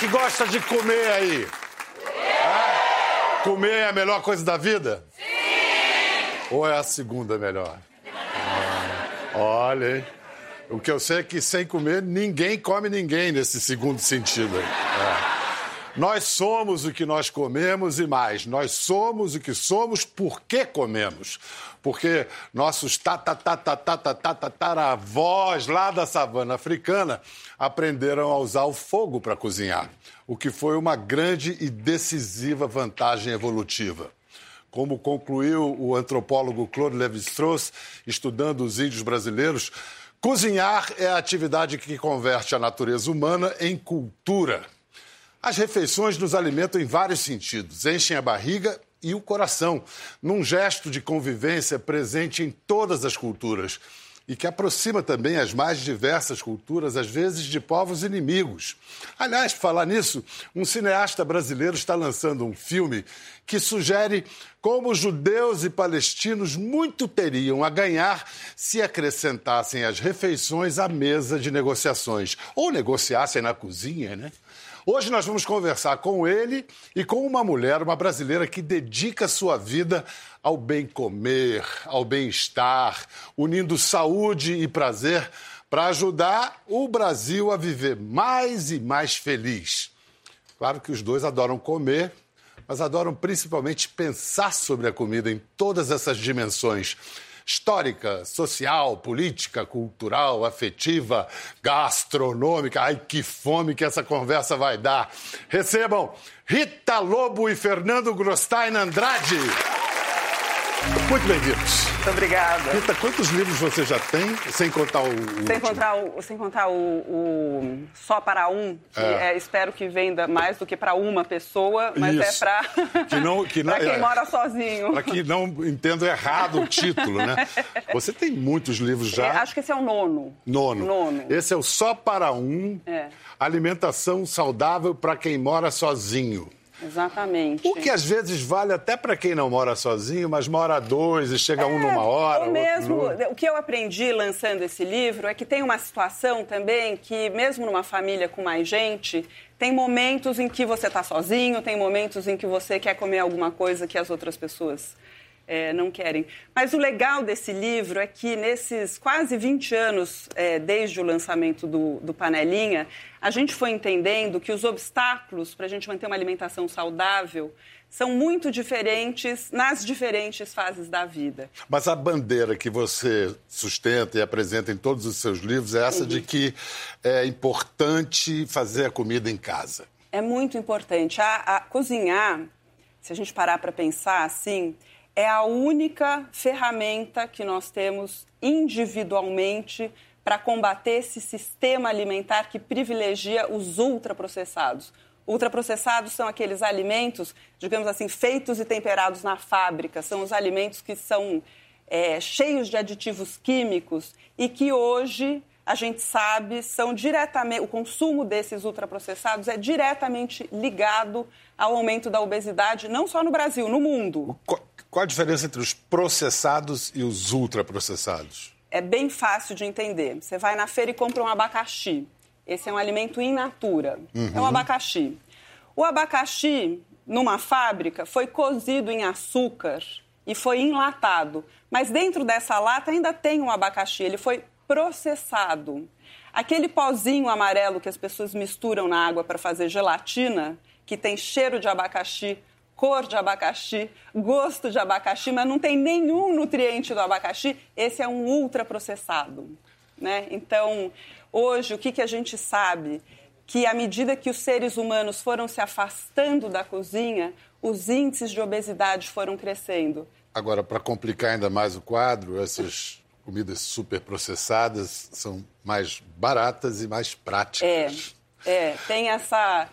que gosta de comer aí? É? Comer é a melhor coisa da vida? Sim! Ou é a segunda melhor? Ah, olha, hein? O que eu sei é que sem comer, ninguém come ninguém nesse segundo sentido. É. Nós somos o que nós comemos e mais. Nós somos o que somos porque comemos. Porque nossos tataravós lá da savana africana aprenderam a usar o fogo para cozinhar, o que foi uma grande e decisiva vantagem evolutiva. Como concluiu o antropólogo Claude Lévi-Strauss, estudando os índios brasileiros, Cozinhar é a atividade que converte a natureza humana em cultura. As refeições nos alimentam em vários sentidos, enchem a barriga e o coração, num gesto de convivência presente em todas as culturas e que aproxima também as mais diversas culturas, às vezes de povos inimigos. Aliás, falar nisso, um cineasta brasileiro está lançando um filme que sugere como judeus e palestinos muito teriam a ganhar se acrescentassem as refeições à mesa de negociações ou negociassem na cozinha, né? Hoje nós vamos conversar com ele e com uma mulher, uma brasileira que dedica sua vida ao bem comer, ao bem-estar, unindo saúde e prazer para ajudar o Brasil a viver mais e mais feliz. Claro que os dois adoram comer, mas adoram principalmente pensar sobre a comida em todas essas dimensões histórica, social, política, cultural, afetiva, gastronômica. Ai, que fome que essa conversa vai dar. Recebam Rita Lobo e Fernando Grosstein Andrade. Muito bem-vindos. Muito obrigada. Rita, quantos livros você já tem, sem contar o. Sem contar o, sem contar o, o Só para Um, que é. É, espero que venda mais do que para uma pessoa, mas é Isso. é para que não, que não, quem é, mora sozinho. Para que não entenda errado o título, né? Você tem muitos livros já. É, acho que esse é o nono. Nono. Nono. Esse é o Só para Um. É. Alimentação saudável para quem mora sozinho. Exatamente. O que às vezes vale até para quem não mora sozinho, mas mora dois e chega é, um numa hora. Ou mesmo, o que eu aprendi lançando esse livro é que tem uma situação também que, mesmo numa família com mais gente, tem momentos em que você está sozinho, tem momentos em que você quer comer alguma coisa que as outras pessoas é, não querem. Mas o legal desse livro é que nesses quase 20 anos, é, desde o lançamento do, do Panelinha, a gente foi entendendo que os obstáculos para a gente manter uma alimentação saudável são muito diferentes nas diferentes fases da vida. Mas a bandeira que você sustenta e apresenta em todos os seus livros é essa uhum. de que é importante fazer a comida em casa. É muito importante. A, a cozinhar, se a gente parar para pensar assim, é a única ferramenta que nós temos individualmente para combater esse sistema alimentar que privilegia os ultraprocessados. Ultraprocessados são aqueles alimentos, digamos assim, feitos e temperados na fábrica, são os alimentos que são é, cheios de aditivos químicos e que hoje a gente sabe são diretamente o consumo desses ultraprocessados é diretamente ligado ao aumento da obesidade não só no Brasil, no mundo. Qual a diferença entre os processados e os ultraprocessados? É bem fácil de entender. Você vai na feira e compra um abacaxi. Esse é um alimento in natura. Uhum. É um abacaxi. O abacaxi, numa fábrica, foi cozido em açúcar e foi enlatado. Mas dentro dessa lata ainda tem um abacaxi. Ele foi processado. Aquele pozinho amarelo que as pessoas misturam na água para fazer gelatina, que tem cheiro de abacaxi, cor de abacaxi, gosto de abacaxi, mas não tem nenhum nutriente do abacaxi, esse é um ultraprocessado. Né? Então, hoje, o que, que a gente sabe? Que à medida que os seres humanos foram se afastando da cozinha, os índices de obesidade foram crescendo. Agora, para complicar ainda mais o quadro, essas comidas super processadas são mais baratas e mais práticas. É, é tem essa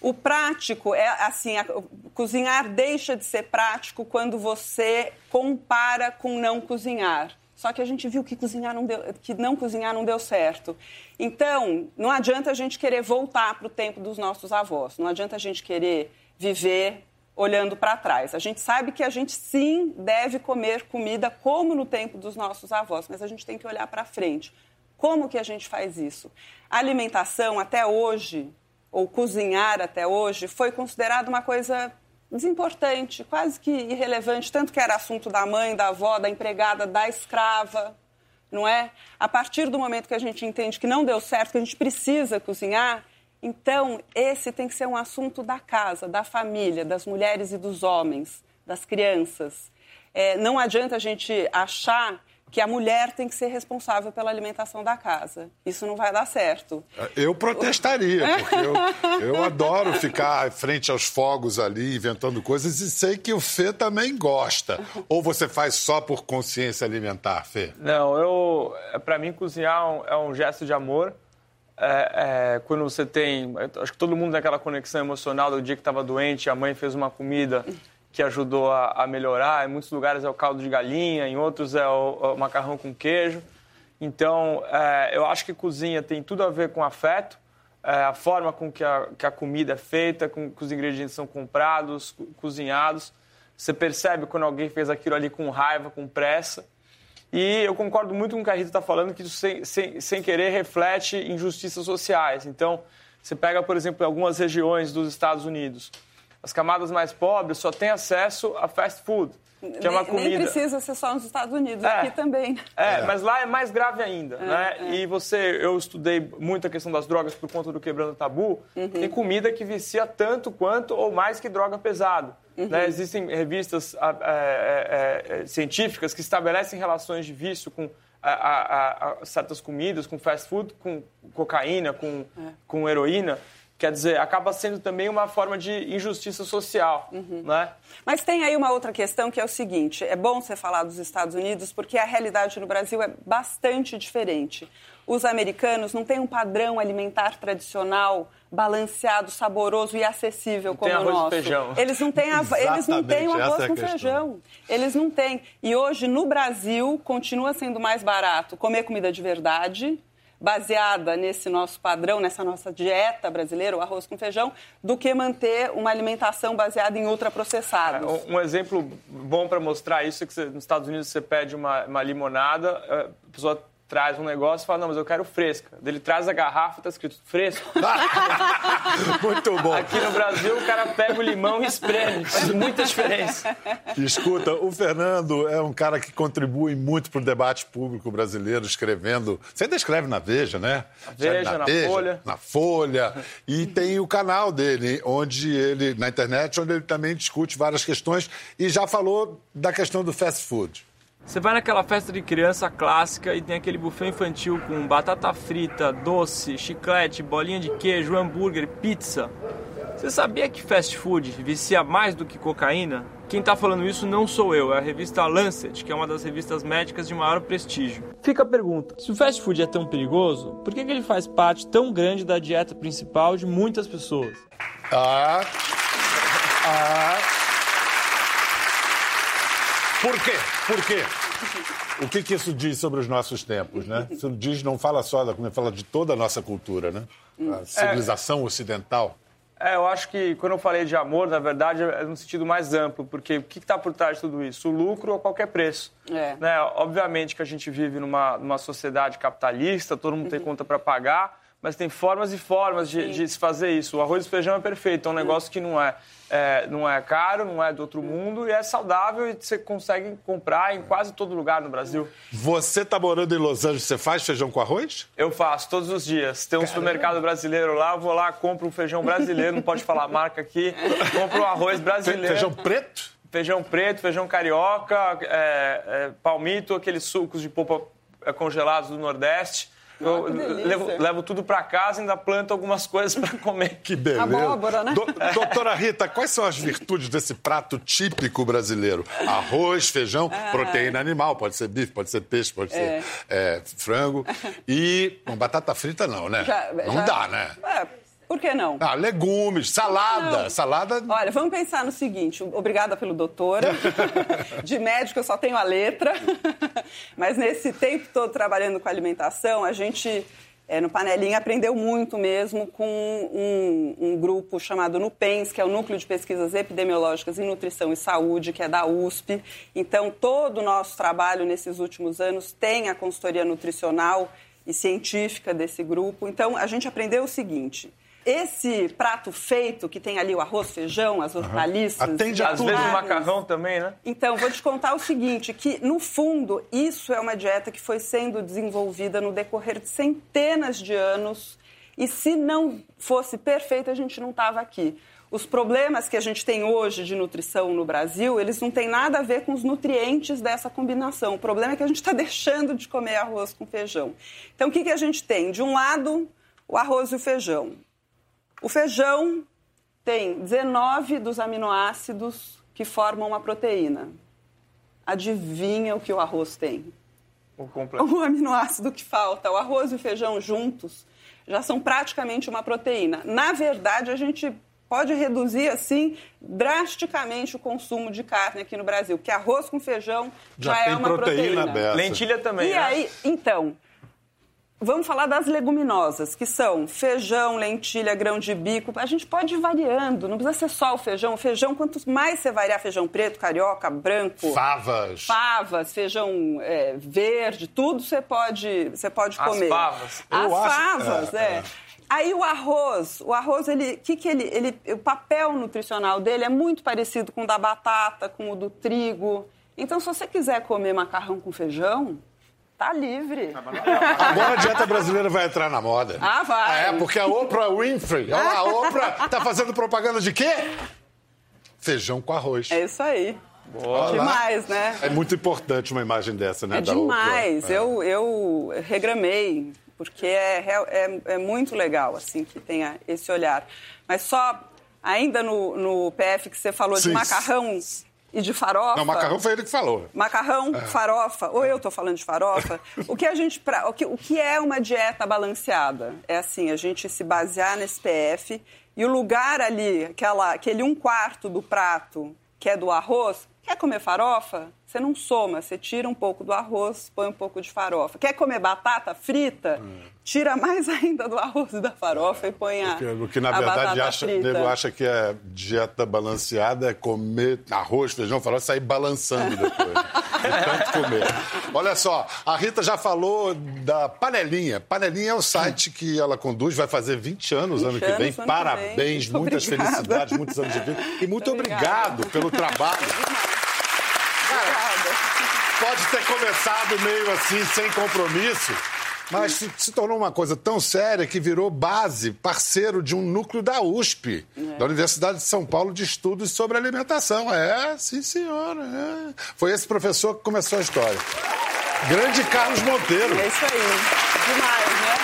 o prático é assim, a, cozinhar deixa de ser prático quando você compara com não cozinhar. Só que a gente viu que cozinhar não deu, que não cozinhar não deu certo. Então, não adianta a gente querer voltar para o tempo dos nossos avós. Não adianta a gente querer viver olhando para trás. A gente sabe que a gente sim deve comer comida como no tempo dos nossos avós, mas a gente tem que olhar para frente. Como que a gente faz isso? A alimentação até hoje ou cozinhar até hoje, foi considerado uma coisa desimportante, quase que irrelevante, tanto que era assunto da mãe, da avó, da empregada, da escrava, não é? A partir do momento que a gente entende que não deu certo, que a gente precisa cozinhar, então esse tem que ser um assunto da casa, da família, das mulheres e dos homens, das crianças. É, não adianta a gente achar que a mulher tem que ser responsável pela alimentação da casa. Isso não vai dar certo. Eu protestaria, porque eu, eu adoro ficar frente aos fogos ali, inventando coisas, e sei que o Fê também gosta. Ou você faz só por consciência alimentar, Fê? Não, eu. Para mim, cozinhar é um gesto de amor. É, é, quando você tem. Acho que todo mundo tem aquela conexão emocional do dia que estava doente, a mãe fez uma comida que ajudou a, a, melhorar. Em muitos lugares é o caldo de galinha, em outros é o, o macarrão com queijo. Então, é, eu acho que cozinha tem tudo a ver com afeto, é, a forma com que a, que a, comida é feita, com que os ingredientes são comprados, cozinhados. Você percebe quando alguém fez aquilo ali com raiva, com pressa. E eu concordo muito com o que a Rita está falando, que isso sem, sem, sem querer reflete injustiças sociais. Então, você pega, por exemplo, algumas regiões dos Estados Unidos as camadas mais pobres só têm acesso a fast food. Que nem, é uma comida. Nem precisa ser só nos Estados Unidos, é, aqui também. É, é, mas lá é mais grave ainda, é, né? É. E você, eu estudei muito a questão das drogas por conta do Quebrando Tabu. Uhum. Tem comida que vicia tanto quanto ou mais que droga pesada. Uhum. Né? Existem revistas é, científicas que estabelecem relações de vício com a, a, a, certas comidas, com fast food, com cocaína, com, com heroína. Quer dizer, acaba sendo também uma forma de injustiça social, uhum. né? Mas tem aí uma outra questão que é o seguinte: é bom você falar dos Estados Unidos porque a realidade no Brasil é bastante diferente. Os americanos não têm um padrão alimentar tradicional balanceado, saboroso e acessível como o nosso. Feijão. Eles não têm eles não têm o arroz é com feijão. Eles não têm. E hoje no Brasil continua sendo mais barato comer comida de verdade baseada nesse nosso padrão, nessa nossa dieta brasileira, o arroz com feijão, do que manter uma alimentação baseada em ultraprocessados. Um, um exemplo bom para mostrar isso é que nos Estados Unidos você pede uma, uma limonada, a pessoa traz um negócio e fala, não, mas eu quero fresca. Ele traz a garrafa e tá escrito fresco. Muito bom. Aqui no Brasil, o cara pega o limão e espreme. Faz muita diferença. Escuta, o Fernando é um cara que contribui muito para o debate público brasileiro, escrevendo... Você ainda escreve na Veja, né? Na Veja, na, na Veja, Folha. Na Folha. E tem o canal dele, onde ele, na internet, onde ele também discute várias questões e já falou da questão do fast food. Você vai naquela festa de criança clássica e tem aquele buffet infantil com batata frita, doce, chiclete, bolinha de queijo, hambúrguer, pizza. Você sabia que fast food vicia mais do que cocaína? Quem está falando isso não sou eu, é a revista Lancet, que é uma das revistas médicas de maior prestígio. Fica a pergunta: se o fast food é tão perigoso, por que, que ele faz parte tão grande da dieta principal de muitas pessoas? Ah. Ah. Por quê? Por quê? O que, que isso diz sobre os nossos tempos, né? Isso diz, não fala só da comida, fala de toda a nossa cultura, né? A civilização é, ocidental. É, eu acho que quando eu falei de amor, na verdade, é no sentido mais amplo, porque o que está por trás de tudo isso? O lucro a qualquer preço. É. Né? Obviamente que a gente vive numa, numa sociedade capitalista, todo mundo uhum. tem conta para pagar, mas tem formas e formas de, de, se fazer isso. O arroz e feijão é perfeito, é um negócio que não é, é, não é caro, não é do outro mundo e é saudável e você consegue comprar em quase todo lugar no Brasil. Você está morando em Los Angeles, você faz feijão com arroz? Eu faço, todos os dias. Tem um Caramba. supermercado brasileiro lá, eu vou lá, compro um feijão brasileiro, não pode falar marca aqui, compro um arroz brasileiro. Feijão preto? Feijão preto, feijão carioca, é, é, palmito, aqueles sucos de polpa é, congelados do Nordeste. Eu levo, levo, tudo para casa e ainda planto algumas coisas para comer. Que beleza. Abóbora, né? Do, doutora Rita, quais são as virtudes desse prato típico brasileiro? Arroz, feijão, ah. proteína animal, pode ser bife, pode ser peixe, pode é. ser é, frango. E bom, batata frita não, né? Já, não já... dá, né? É. Por que não? Ah, legumes, salada. Salada. Olha, vamos pensar no seguinte: obrigada pelo doutor. De médico eu só tenho a letra. Mas nesse tempo todo trabalhando com alimentação, a gente. É, no Panelinha aprendeu muito mesmo com um, um, grupo chamado NUPENS, que é o Núcleo de Pesquisas Epidemiológicas em Nutrição e Saúde, que é da USP. Então, todo o nosso trabalho nesses últimos anos tem a consultoria nutricional e científica desse grupo. Então, a gente aprendeu o seguinte: esse prato feito, que tem ali o arroz, feijão, as hortaliças... Atende a Às vezes o macarrão também, né? Então, vou te contar o seguinte, que no fundo isso é uma dieta que foi sendo desenvolvida no decorrer de centenas de anos e se não fosse perfeita a gente não estava aqui. Os problemas que a gente tem hoje de nutrição no Brasil, eles não têm nada a ver com os nutrientes dessa combinação. O problema é que a gente está deixando de comer arroz com feijão. Então, o que, que a gente tem? De um lado, o arroz e o feijão. O feijão tem 19 dos aminoácidos que formam uma proteína. Adivinha o que o arroz tem? O completo. O aminoácido que falta, o arroz e o feijão juntos, já são praticamente uma proteína. Na verdade, a gente pode reduzir assim drasticamente o consumo de carne aqui no Brasil, porque arroz com feijão já, Já é uma proteína dessa. Lentilha também, E né? aí, então, vamos falar das leguminosas, que são feijão, lentilha, grão de bico. A gente pode ir variando, não precisa ser só o feijão. O feijão, quanto mais você variar, feijão preto, carioca, branco, Favas. favas, feijão é, verde, tudo você pode, você pode As comer. favas. As Eu acho- favas, é, é. é. Aí o arroz, o arroz, ele, que que ele, ele, o papel nutricional dele é muito parecido com o da batata, com o do trigo. Então, se você quiser comer macarrão com feijão, tá livre. Agora a dieta brasileira vai entrar na moda. Ah, vai. É, porque a Oprah Winfrey, olha lá, a Oprah tá fazendo propaganda de quê? Feijão com arroz. É isso aí. Lá. Demais, né? É muito importante uma imagem dessa, né? É da demais. Oprah. É. Eu, eu regramei, porque é, é, é muito legal, assim, que tenha esse olhar. Mas só, ainda no, no PF que você falou Sim. de macarrão e de farofa... Não, macarrão foi ele que falou. Macarrão, farofa, ou eu estou falando de farofa. O que a gente pra- o, que, o que é uma dieta balanceada? É assim, a gente se basear nesse PF e o lugar ali, aquela, aquele um quarto do prato que é do arroz, quer comer farofa? Você não soma, você tira um pouco do arroz, põe um pouco de farofa. Quer comer batata frita? Tira mais ainda do arroz e da farofa e põe a, o que na verdade acha, nego acha que é dieta balanceada é comer arroz, feijão, farofa e sair balançando depois. de tanto comer. Olha só, a Rita já falou da Panelinha. Panelinha é o site que ela conduz, vai fazer 20 anos ano que 20 vem. ano Parabéns. Muito muitas obrigada. felicidades, muitos anos de vida. E muito Obrigada. obrigado pelo trabalho. Pode ter começado meio assim, sem compromisso, mas se, se tornou uma coisa tão séria que virou base, parceiro de um núcleo da USP, da Universidade de São Paulo, de estudos sobre alimentação. É, sim, senhora. é. Foi esse professor que começou a história. Grande Carlos Monteiro, É isso aí. Demais, né?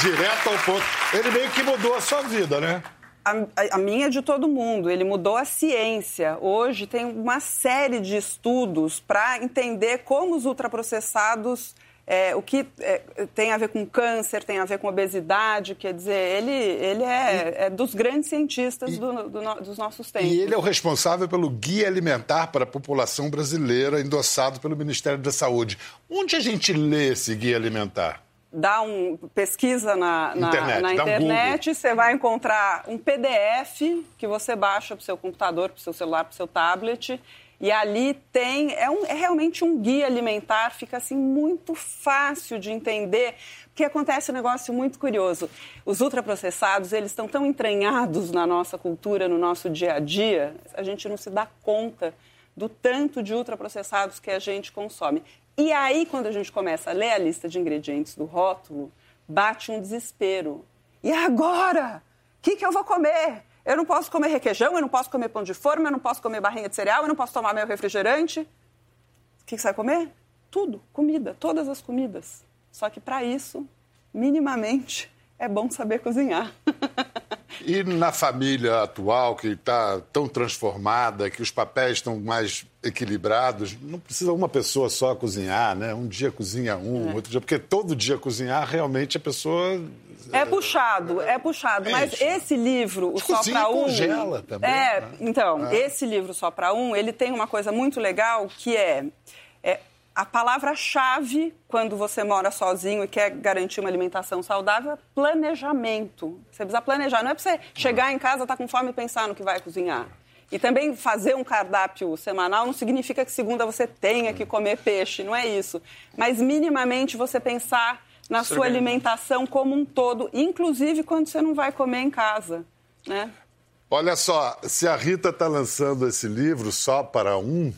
direto ao ponto. Ele meio que mudou a sua vida, né? A, a- minha é de todo mundo. Ele mudou a ciência. Hoje tem uma série de estudos para entender como os ultraprocessados, é, o que é, tem a ver com câncer, tem a ver com obesidade. Quer dizer, ele, ele é, é dos grandes cientistas do- do no- dos nossos tempos. E ele é o responsável pelo Guia Alimentar para a População Brasileira, endossado pelo Ministério da Saúde. Onde a gente lê esse Guia Alimentar? Dá um pesquisa na, na Internet, na dá um internet, você vai encontrar um PDF que você baixa para o seu computador, para o seu celular, para o seu tablet. E ali tem, é, um- é realmente um guia alimentar, fica assim muito fácil de entender, porque acontece um negócio muito curioso. Os ultraprocessados, eles estão tão entranhados na nossa cultura, no nosso dia a dia, a gente não se dá conta do tanto de ultraprocessados que a gente consome. E aí, quando a gente começa a ler a lista de ingredientes do rótulo, bate um desespero. E agora? O que, que eu vou comer? Eu não posso comer requeijão, eu não posso comer pão de forma, eu não posso comer barrinha de cereal, eu não posso tomar meu refrigerante. O que, que você vai comer? Tudo, comida, todas as comidas. Só que para isso, minimamente, é bom saber cozinhar. E na família atual, que está tão transformada, que os papéis estão mais equilibrados, não precisa uma pessoa só cozinhar, né? Um dia cozinha um, outro dia. Porque todo dia cozinhar, realmente a pessoa. É puxado, é puxado. É Mas isso. esse livro, o Só para e um. congela também, É, né? então, esse livro Só para um, ele tem uma coisa muito legal que é, é a palavra-chave quando você mora sozinho e quer garantir uma alimentação saudável é planejamento. Você precisa planejar. Não é para você chegar em casa, estar com fome e pensar no que vai cozinhar. E também fazer um cardápio semanal não significa que segunda você tenha que comer peixe, não é isso. Mas minimamente você pensar na sua alimentação como um todo, inclusive quando você não vai comer em casa, né? Olha só, se a Rita está lançando esse livro só para um,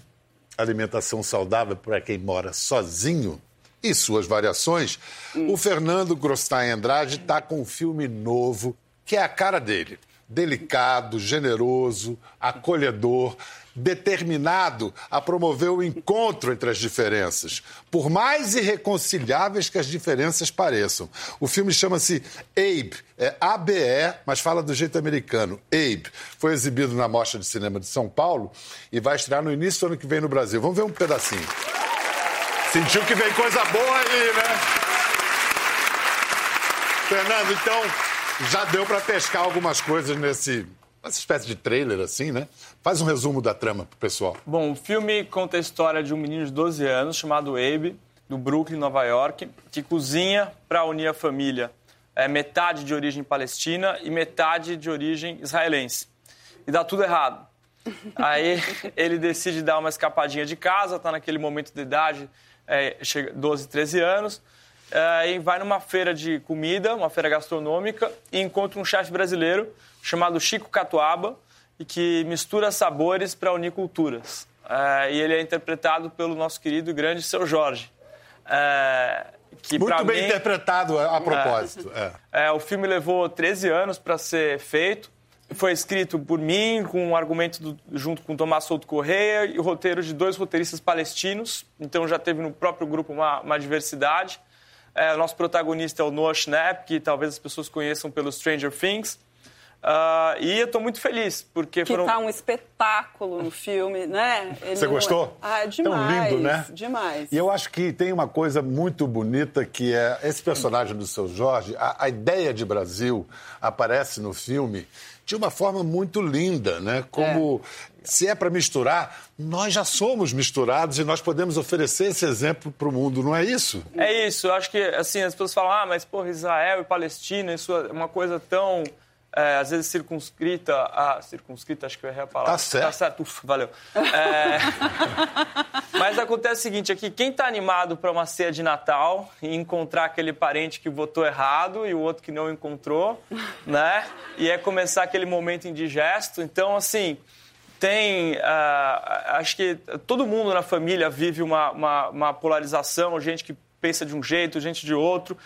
Alimentação Saudável para quem mora sozinho, e suas variações, hum. o Fernando Grosstein Andrade está com um filme novo que é a cara dele. Delicado, generoso, acolhedor, determinado a promover o encontro entre as diferenças, por mais irreconciliáveis que as diferenças pareçam. O filme chama-se Abe, é A-B-E, mas fala do jeito americano. Abe. Foi exibido na Mostra de Cinema de São Paulo e vai estrear no início do ano que vem no Brasil. Vamos ver um pedacinho. Sentiu que vem coisa boa aí, né? Fernando, então, já deu para pescar algumas coisas nesse essa espécie de trailer assim, né? Faz um resumo da trama pro pessoal. Bom, o filme conta a história de um menino de 12 anos chamado Abe, do Brooklyn, Nova York, que cozinha para unir a família. É metade de origem palestina e metade de origem israelense. E dá tudo errado. Aí ele decide dar uma escapadinha de casa, tá naquele momento de idade, é, 12, 13 anos, é, e vai numa feira de comida, uma feira gastronômica, e encontra um chefe brasileiro chamado Chico Catuaba e que mistura sabores para unir culturas. É, e ele é interpretado pelo nosso querido e grande Seu Jorge. É, que Muito bem mim, interpretado a, a propósito. É. é. o filme levou 13 anos para ser feito. Foi escrito por mim, com um argumento do, junto com Tomás Souto Correia e o roteiro de dois roteiristas palestinos. Então já teve no próprio grupo uma, uma diversidade. É, o nosso protagonista é o Noah Schnapp, que talvez as pessoas conheçam pelo Stranger Things. Uh, e eu estou muito feliz, porque que foram... tá um espetáculo no filme, né? Ele Você gostou? Ah, demais. Tão lindo, né? Demais. E eu acho que tem uma coisa muito bonita que é esse personagem do seu Jorge, a, a ideia de Brasil aparece no filme de uma forma muito linda, né? Como é. se é para misturar, nós já somos misturados e nós podemos oferecer esse exemplo para o mundo, não é isso? É isso. Eu acho que assim as pessoas falam, ah, mas porra, Israel e Palestina, isso é uma coisa tão é, às vezes circunscrita a. Circunscrita, acho que eu errei a palavra. Tá certo. Tá certo, Uf, valeu. É, mas acontece o seguinte: aqui, quem está animado para uma ceia de Natal e encontrar aquele parente que votou errado e o outro que não encontrou, né? E é começar aquele momento indigesto. Então, assim. Tem, uh, acho que todo mundo na família vive uma, uma, uma polarização, gente que pensa de um jeito, gente de outro.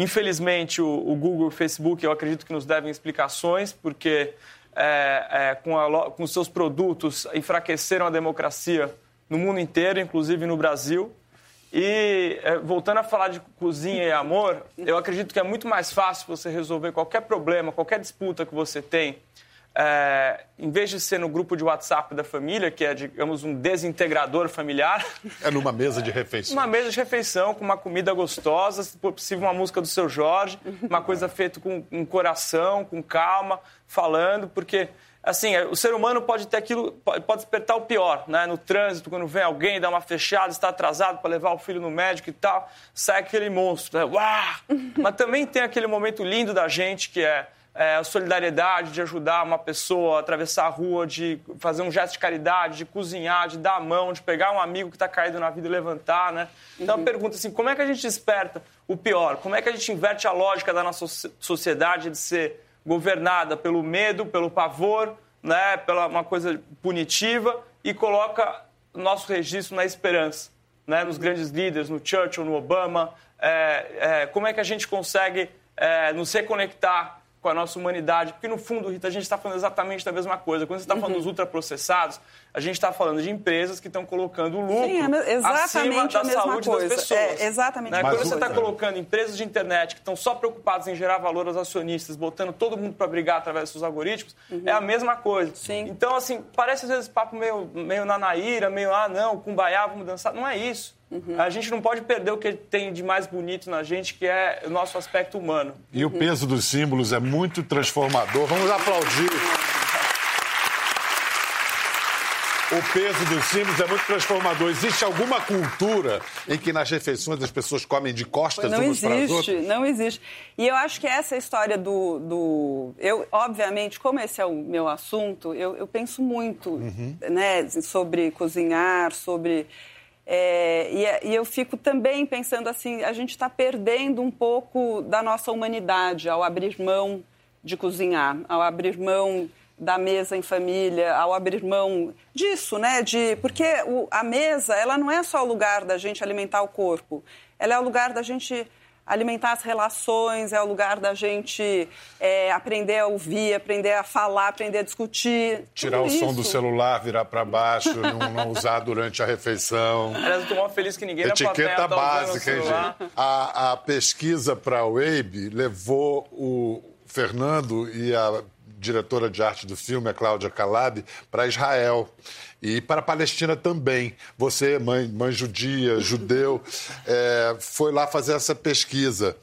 Infelizmente, o, o Google e o Facebook, eu acredito que nos devem explicações, porque é, é, com, a, com seus produtos enfraqueceram a democracia no mundo inteiro, inclusive no Brasil. E é, voltando a falar de cozinha e amor, eu acredito que é muito mais fácil você resolver qualquer problema, qualquer disputa que você tem é, em vez de ser no grupo de WhatsApp da família, que é, digamos, um desintegrador familiar. É numa mesa de refeição. Uma mesa de refeição, com uma comida gostosa, se possível, uma música do seu Jorge, uma coisa feita com um coração, com calma, falando, porque. Assim, o ser humano pode ter aquilo, pode despertar o pior, né? No trânsito, quando vem alguém, dá uma fechada, está atrasado para levar o filho no médico e tal, sai aquele monstro, né? Uau! Mas também tem aquele momento lindo da gente que é é, a solidariedade de ajudar uma pessoa a atravessar a rua, de fazer um gesto de caridade, de cozinhar, de dar a mão, de pegar um amigo que está caído na vida e levantar, né? Então, uhum. a pergunta assim, como é que a gente desperta o pior? Como é que a gente inverte a lógica da nossa sociedade de ser governada pelo medo, pelo pavor, né, pela uma coisa punitiva e coloca nosso registro na esperança, né, nos grandes líderes, no Churchill, no Obama, é, é, como é que a gente consegue é, nos reconectar com a nossa humanidade. Porque, no fundo, Rita, a gente está falando exatamente da mesma coisa. Quando você está falando uhum. dos ultraprocessados, a gente está falando de empresas que estão colocando lucro Sim, é acima da saúde coisa. das pessoas. É, exatamente. Né? Quando você está colocando empresas de internet que estão só preocupadas em gerar valor aos acionistas, botando todo mundo para brigar através dos seus algoritmos, uhum. é a mesma coisa. Sim. Então, assim, parece às vezes papo meio, meio na naíra, meio, ah, não, com baiá, vamos dançar. Não é isso. Uhum. A gente não pode perder o que tem de mais bonito na gente, que é o nosso aspecto humano. E uhum. o peso dos símbolos é muito transformador. Vamos aplaudir. O peso dos símbolos é muito transformador. Existe alguma cultura em que nas refeições as pessoas comem de costas não umas existe, para as outras? Não existe. E eu acho que essa história do, do... Eu, obviamente, como esse é o meu assunto, eu, eu penso muito uhum. né, sobre cozinhar, sobre É, e, e, eu fico também pensando assim, a gente está perdendo um pouco da nossa humanidade ao abrir mão de cozinhar, ao abrir mão da mesa em família, ao abrir mão disso, né? De, porque o, a mesa, ela não é só o lugar da gente alimentar o corpo, ela é o lugar da gente alimentar as relações, é o lugar da gente é, aprender a ouvir, aprender a falar, aprender a discutir. Tirar o isso. som do celular, virar para baixo, não, não, usar durante a refeição. Aliás, eu tô mal feliz que ninguém Etiqueta tá básica, hein, gente? A, a pesquisa para o Wabe levou o Fernando e a diretora de arte do filme, a Cláudia Calab, para Israel e para a Palestina também. Você, mãe, mãe judia, judeu, é, foi lá fazer essa pesquisa.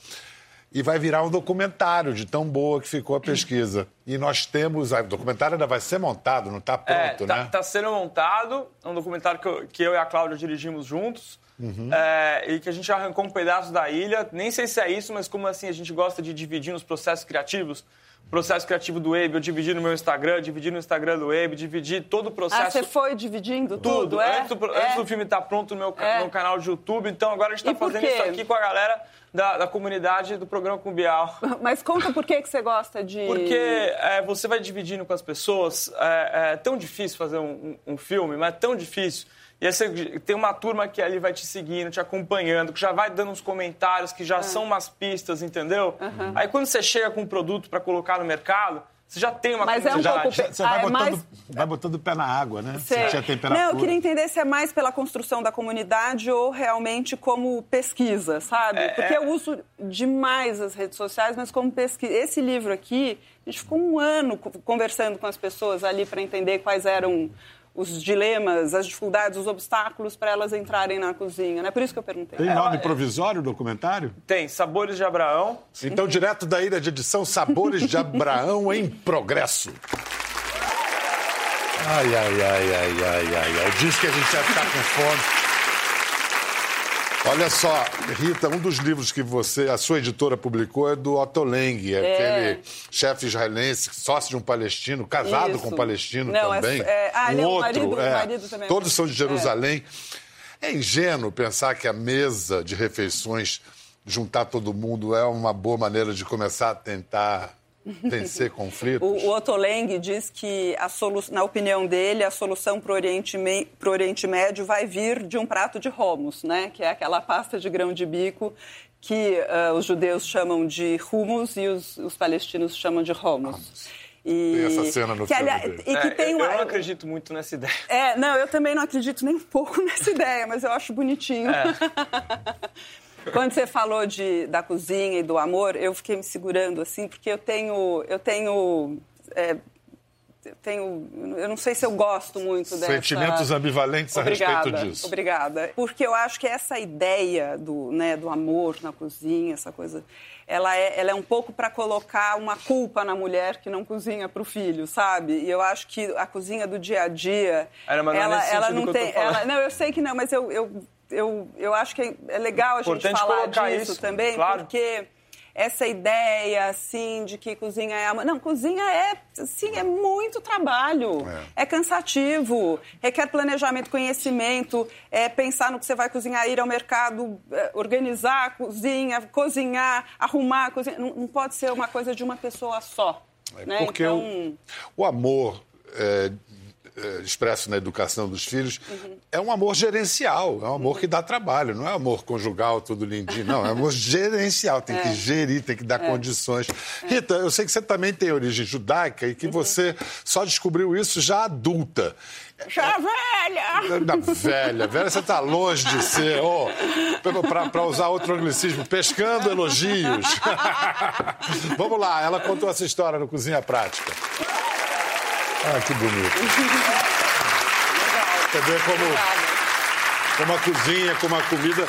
E vai virar um documentário de tão boa que ficou a pesquisa. E nós temos. O documentário ainda vai ser montado, não está é, pronto, é, tá, né? Está sendo montado. É um documentário que eu, que eu e a Cláudia dirigimos juntos. Uhum. É, e que a gente arrancou um pedaço da ilha. Nem sei se é isso, mas como assim a gente gosta de dividir nos processos criativos processo criativo do Web, eu dividi no meu Instagram, dividi no Instagram do Web, dividi todo o processo. Ah, você foi dividindo tudo? Tudo. É? Antes, do, é? antes, do, filme estar tá pronto no meu, é. no canal de YouTube, então agora a gente está fazendo isso aqui com a galera da, da, comunidade do programa com Bial. Mas conta por que, que você gosta de. Porque é, você vai dividindo com as pessoas. É, é tão difícil fazer um, um, um filme, mas é tão difícil. E aí você tem uma turma que ali vai te seguindo, te acompanhando, que já vai dando uns comentários, que já ah. são umas pistas, entendeu? Uhum. Aí quando você chega com um produto para colocar no mercado, você já tem uma Mas é um já, pouco... Você vai, ah, é botando, mais... vai botando o pé na água, né? Sei. Temperatura. Não, eu queria entender se é mais pela construção da comunidade ou realmente como pesquisa, sabe? É, Porque é... eu uso demais as redes sociais, mas como pesquisa. Esse livro aqui, a gente ficou um ano conversando com as pessoas ali para entender quais eram os dilemas, as dificuldades, os obstáculos para elas entrarem na cozinha. Né? Por isso que eu perguntei. Tem nome provisório o documentário? Tem, Sabores de Abraão. Então, direto da ilha de edição, Sabores de Abraão em progresso. Ai, ai, ai, ai, ai, ai, ai. Diz que a gente vai ficar com fome. Olha só, Rita, um dos livros que você, a sua editora publicou é do Otto Leng, é. aquele chefe israelense, sócio de um palestino, casado Isso. com um palestino Não, é também. É, ah, um outro, marido, é, marido também. Todos são de Jerusalém. É. é ingênuo pensar que a mesa de refeições, juntar todo mundo, é uma boa maneira de começar a tentar vencer conflitos? o, o Otto Leng diz que, a solu... na opinião dele, a solução para o Oriente, Me... Oriente Médio vai vir de um prato de hummus, né? que é aquela pasta de grão de bico que uh, os judeus chamam de hummus e os, os palestinos chamam de hummus. E... Tem essa cena no que, filme aliás, e que é, tem uma... Eu não acredito muito nessa ideia. É, não, eu também não acredito nem um pouco nessa ideia, mas eu acho bonitinho. É. Quando você falou de, da cozinha e do amor, eu fiquei me segurando assim, porque eu tenho, eu tenho é, eu tenho. Eu não sei se eu gosto muito dessa. Sentimentos ambivalentes obrigada, a respeito disso. Obrigada. Porque eu acho que essa ideia do, né, do amor na cozinha, essa coisa, ela é, ela é um pouco para colocar uma culpa na mulher que não cozinha para o filho, sabe? E eu acho que a cozinha do dia a dia. Era, mas ela, não, é ela não tem. Ela, não, eu sei que não, mas eu, eu eu, eu acho que é legal a gente Importante falar disso isso, também, claro. porque essa ideia, assim, de que cozinha é... Não, cozinha é, assim, é muito trabalho. É. é. cansativo, requer planejamento, conhecimento, é pensar no que você vai cozinhar, ir ao mercado, é, organizar a cozinha, cozinhar, arrumar a cozinha. Não, não pode ser uma coisa de uma pessoa só. É né? Porque então... o, o amor é, expresso na educação dos filhos, uhum. é um amor gerencial, é um amor uhum. que dá trabalho, não é amor conjugal, tudo lindinho, não, é amor gerencial, tem é. que gerir, tem que dar é. condições. É. Rita, eu sei que você também tem origem judaica e que uhum. você só descobriu isso já adulta. Já velha! Na velha, velha, você está longe de ser, oh, para usar outro anglicismo, pescando elogios. Vamos lá, ela contou essa história no Cozinha Prática. Ah, que bonito. Você vê como, como a cozinha, como a comida,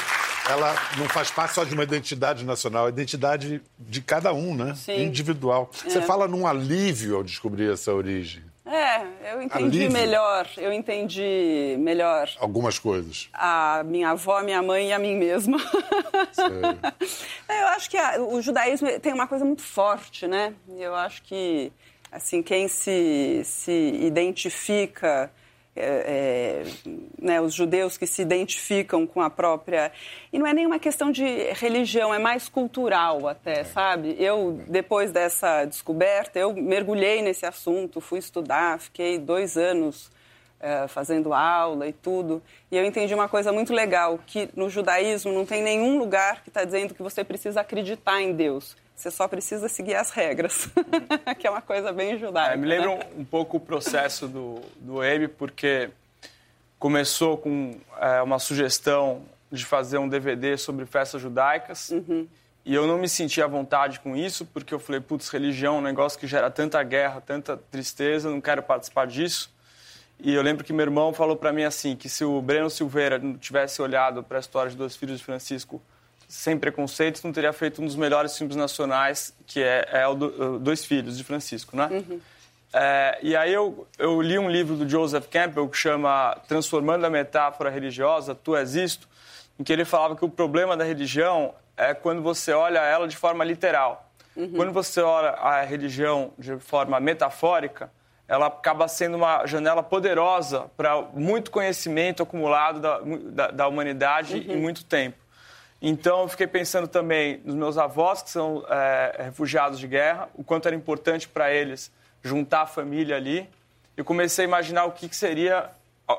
ela não faz parte só de uma identidade nacional, é identidade de cada um, né? Sim. Individual. É. Você fala num alívio ao descobrir essa origem. É, eu entendi alívio. melhor, eu entendi melhor. Algumas coisas. A minha avó, a minha mãe e a mim mesma. eu acho que a, o judaísmo tem uma coisa muito forte, né? Eu acho que assim, quem se, se identifica é, é, né, os judeus que se identificam com a própria. E não é nenhuma questão de religião, é mais cultural até, sabe? Eu, depois dessa descoberta, eu mergulhei nesse assunto, fui estudar, fiquei dois anos é, fazendo aula e tudo. E eu entendi uma coisa muito legal, que no judaísmo não tem nenhum lugar que está dizendo que você precisa acreditar em Deus. Você só precisa seguir as regras, que é uma coisa bem judaica. É, me lembra né? um, um, pouco o processo do, do EIB, porque começou com é, uma sugestão de fazer um DVD sobre festas judaicas. Uhum. E eu não me senti à vontade com isso, porque eu falei, putz, religião é um negócio que gera tanta guerra, tanta tristeza, não quero participar disso. E eu lembro que meu irmão falou para mim assim, que se o Breno Silveira não tivesse olhado para a história de dois filhos de Francisco sem preconceitos, não teria feito um dos melhores filmes nacionais, que é, é o do, Dois Filhos, de Francisco, né? Uhum. É, e aí eu, eu li um livro do Joseph Campbell que chama Transformando a Metáfora Religiosa, Tu És Isto, em que ele falava que o problema da religião é quando você olha ela de forma literal. Uhum. Quando você olha a religião de forma metafórica, ela acaba sendo uma janela poderosa para muito conhecimento acumulado da, da, da humanidade uhum. em muito tempo. Então, eu fiquei pensando também nos meus avós, que são é, refugiados de guerra, o quanto era importante para eles juntar a família ali. E comecei a imaginar o que, que seria,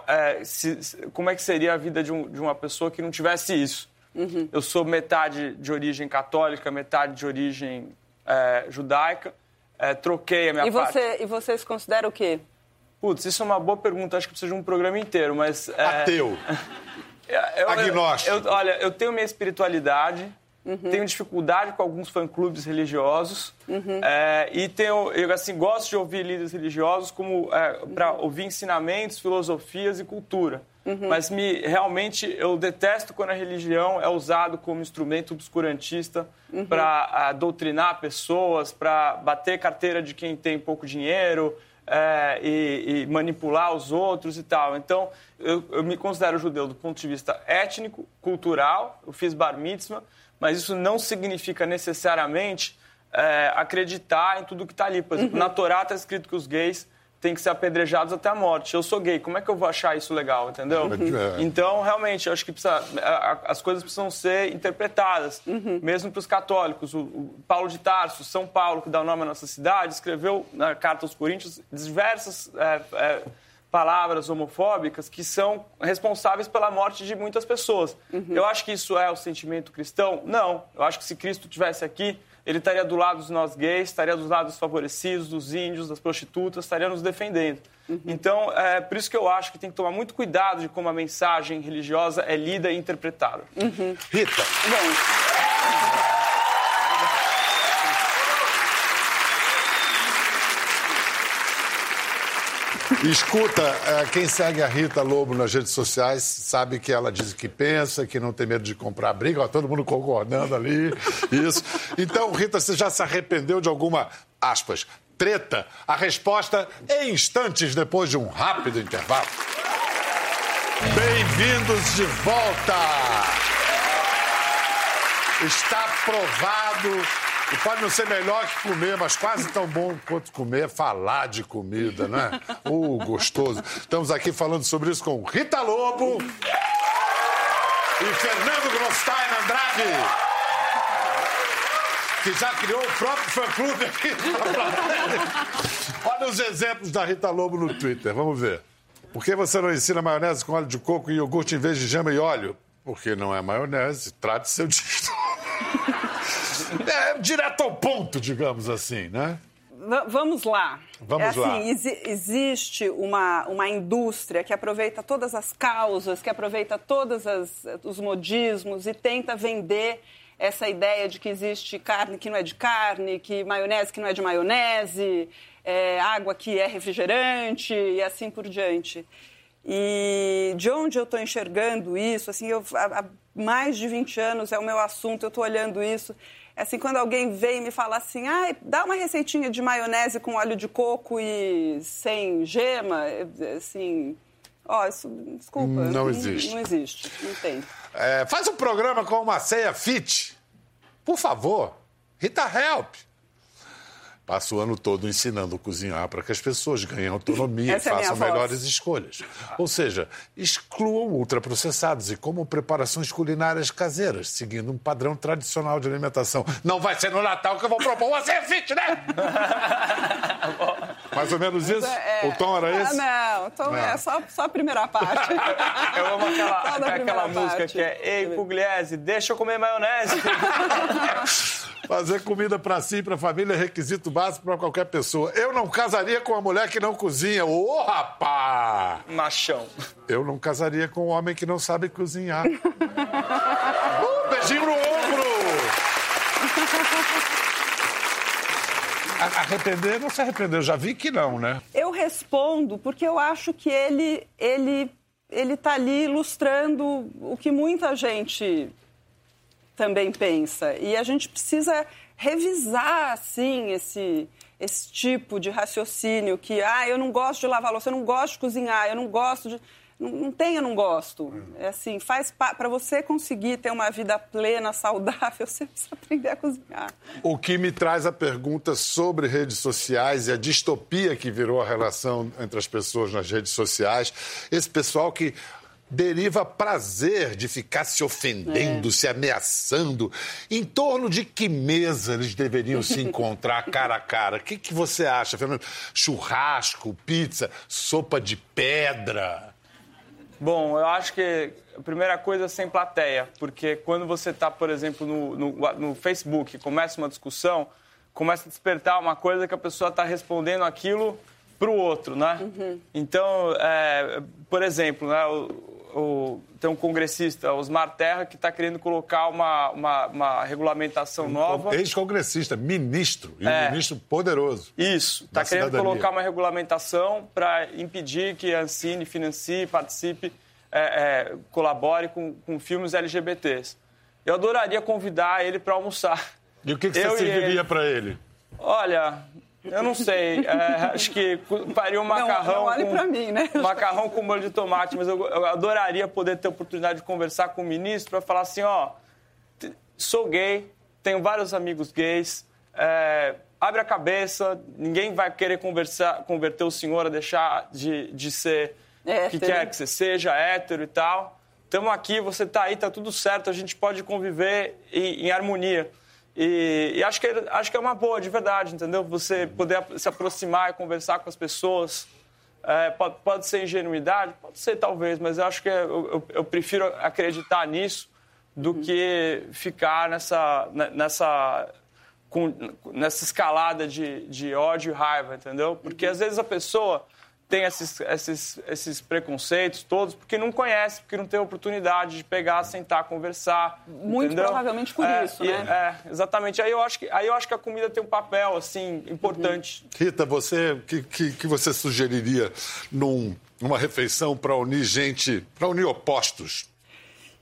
é, se, como é que seria a vida de, um, de uma pessoa que não tivesse isso. Uhum. Eu sou metade de origem católica, metade de origem é, judaica. É, troquei a minha e você, parte. E você se considera o quê? Putz, isso é uma boa pergunta. Acho que precisa de um programa inteiro, mas... É, Ateu. Eu, Agnóstico. Eu, olha, eu tenho minha espiritualidade, uhum. tenho dificuldade com alguns fã-clubes religiosos uhum. é, e tenho, eu assim, gosto de ouvir líderes religiosos como é, para uhum. ouvir ensinamentos, filosofias e cultura. Uhum. Mas me, realmente eu detesto quando a religião é usado como instrumento obscurantista uhum. para doutrinar pessoas, para bater carteira de quem tem pouco dinheiro, é, e, e, manipular os outros e tal. Então, eu, eu, me considero judeu do ponto de vista étnico, cultural, eu fiz bar mitzvah, mas isso não significa necessariamente é, acreditar em tudo que está ali. Por exemplo, uhum. na Torá está escrito que os gays têm que ser apedrejados até a morte. Eu sou gay, como é que eu vou achar isso legal, entendeu? Uhum. Então, realmente, eu acho que precisa, as coisas precisam ser interpretadas, uhum. mesmo para os católicos. O, o, Paulo de Tarso, São Paulo, que dá o nome à nossa cidade, escreveu na Carta aos Coríntios diversas é, é, palavras homofóbicas que são responsáveis pela morte de muitas pessoas. Uhum. Eu acho que isso é o sentimento cristão? Não. Eu acho que se Cristo tivesse aqui, ele estaria do lado dos nós gays, estaria do lado dos favorecidos, dos índios, das prostitutas, estaria nos defendendo. Uhum. Então, é por isso que eu acho que tem que tomar muito cuidado de como a mensagem religiosa é lida e interpretada. Uhum. Rita. Bom. Escuta, é, quem segue a Rita Lobo nas redes sociais sabe que ela diz que pensa, que não tem medo de comprar briga, ó, todo mundo concordando ali, isso. Então, Rita, você já se arrependeu de alguma, aspas, treta? A resposta em instantes depois de um rápido intervalo. Bem-vindos de volta! Está provado e pode não ser melhor que comer, mas quase tão bom quanto comer falar de comida, né? Uh, gostoso. Estamos aqui falando sobre isso com Rita Lobo e Fernando Grosstein Andrade que já criou o próprio fã-clube aqui. Olha os exemplos da Rita Lobo no Twitter, vamos ver. Por que você não ensina maionese com óleo de coco e iogurte em vez de gema e óleo? Porque não é maionese, trate seu dito. É, direto ao ponto, digamos assim, né? vamos lá. Vamos é assim, lá. Exi existe uma, uma indústria que aproveita todas as causas, que aproveita todos os modismos e tenta vender essa ideia de que existe carne que não é de carne, que maionese que não é de maionese, é, água que é refrigerante e assim por diante. E de onde eu estou enxergando isso, assim, eu, há, há mais de 20 anos é o meu assunto, eu estou olhando isso. Assim, quando alguém vem e me fala assim, ah, dá uma receitinha de maionese com óleo de coco e sem gema, assim, ó, oh, isso, desculpa. Não, não existe. Não existe, não tem. É, faz um programa com uma ceia fit, por favor. Rita Help. Passa o ano todo ensinando a cozinhar para que as pessoas ganhem autonomia e é façam minha melhores voz. escolhas. Ou seja, excluam ultraprocessados e comam preparações culinárias caseiras, seguindo um padrão tradicional de alimentação. Não vai ser no Natal que eu vou propor uma fit, né? Mais ou menos isso? É, O tom era ah, esse? Não, o tom Não. é só, só a primeira parte. Eu amo aquela, aquela música parte. que é Ei, Pugliese, deixa eu comer maionese. Fazer comida para si e para a família é requisito básico para qualquer pessoa. Eu não casaria com uma mulher que não cozinha. Ô, rapá! Machão. Eu não casaria com um homem que não sabe cozinhar. uh, beijinho no ombro! Arrepender, não se arrependeu. Já vi que não, né? Eu respondo porque eu acho que ele ele ele está ali ilustrando o que muita gente também pensa e a gente precisa revisar assim esse esse tipo de raciocínio que ah eu não gosto de lavar louça, eu não gosto de cozinhar, eu não gosto de não, não tem, eu não gosto. É assim, faz para você conseguir ter uma vida plena, saudável, você precisa aprender a cozinhar. O que me traz a pergunta sobre redes sociais e a distopia que virou a relação entre as pessoas nas redes sociais. Esse pessoal que deriva prazer de ficar se ofendendo, se ameaçando. Em torno de que mesa eles deveriam se encontrar cara a cara? O que, que você acha, Fernando? Churrasco, pizza, sopa de pedra? Bom, eu acho que a primeira coisa é sem plateia, porque quando você está, por exemplo, no, no, no Facebook, começa uma discussão, começa a despertar uma coisa que a pessoa está respondendo aquilo para o outro, né? Então, é, por exemplo, né, o, o- tem um congressista, Osmar Terra, que está querendo colocar uma, uma, uma regulamentação nova. Ex-congressista, ministro, e um É. ministro poderoso. Isso, está querendo cidadania. colocar uma regulamentação para impedir que a Ancine financie, participe, é, é, colabore com, com filmes LGBTs. Eu adoraria convidar ele para almoçar. E o que, que você serviria para ele? Olha, eu não sei, é, acho que faria um macarrão. não olhe com- pra mim, né? Macarrão com molho de tomate, mas eu, eu adoraria poder ter a oportunidade de conversar com o ministro para falar assim: ó, sou gay, tenho vários amigos gays, é, abre a cabeça, ninguém vai querer conversar, converter o senhor a deixar de, de ser o que quer que você seja, hétero e tal. Estamos aqui, você está aí, está tudo certo, a gente pode conviver em, em harmonia. E, e acho, que, acho que é uma boa, de verdade, entendeu? Você poder se aproximar e conversar com as pessoas. É, pode, pode ser ingenuidade? Pode ser, talvez, mas eu acho que eu, eu- eu prefiro acreditar nisso do que ficar nessa, ne- nessa, com- nessa escalada de, de ódio e raiva, entendeu? Porque às vezes a pessoa tem esses, esses, esses preconceitos todos porque não conhece, porque não tem oportunidade de pegar, sentar, conversar. Muito entendeu? provavelmente por É, isso, e- né? É, exatamente. Aí eu, acho que, aí eu acho que a comida tem um papel, assim, importante. Rita, você que, que, que você sugeriria num, numa refeição para unir gente, para unir opostos?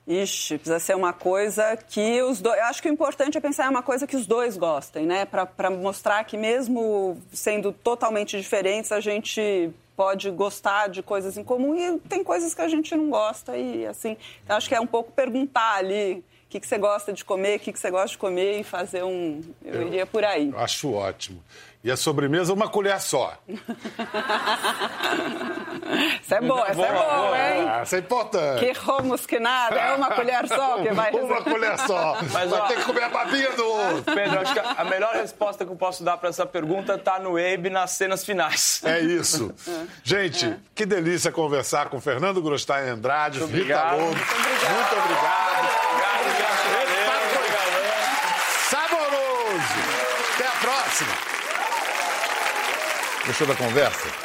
Ixi, precisa ser uma coisa que os dois. Eu acho que o importante é pensar em uma coisa que os dois gostem, né? Para mostrar que, mesmo sendo totalmente diferentes, a gente pode gostar de coisas em comum e tem coisas que a gente não gosta. E, assim, eu acho que é um pouco perguntar ali o que, que você gosta de comer, o que, que você gosta de comer e fazer um. Eu, iria por aí. Eu acho ótimo. E a sobremesa, uma colher só. Isso é bom, essa é Boa, boa, boa. hein? Ah, isso é importante. Que romos que nada, é uma colher só que vai Uma colher só. Mas, Vai ó- ter que comer a babinha do outro. Pedro, acho que a melhor resposta que eu posso dar para essa pergunta está no Abe nas cenas finais. É isso. Gente, que delícia conversar com Fernando Grostain Andrade, Rita obrigado. Lobo. Muito obrigado. Saboroso! Até a próxima! Gostou da conversa?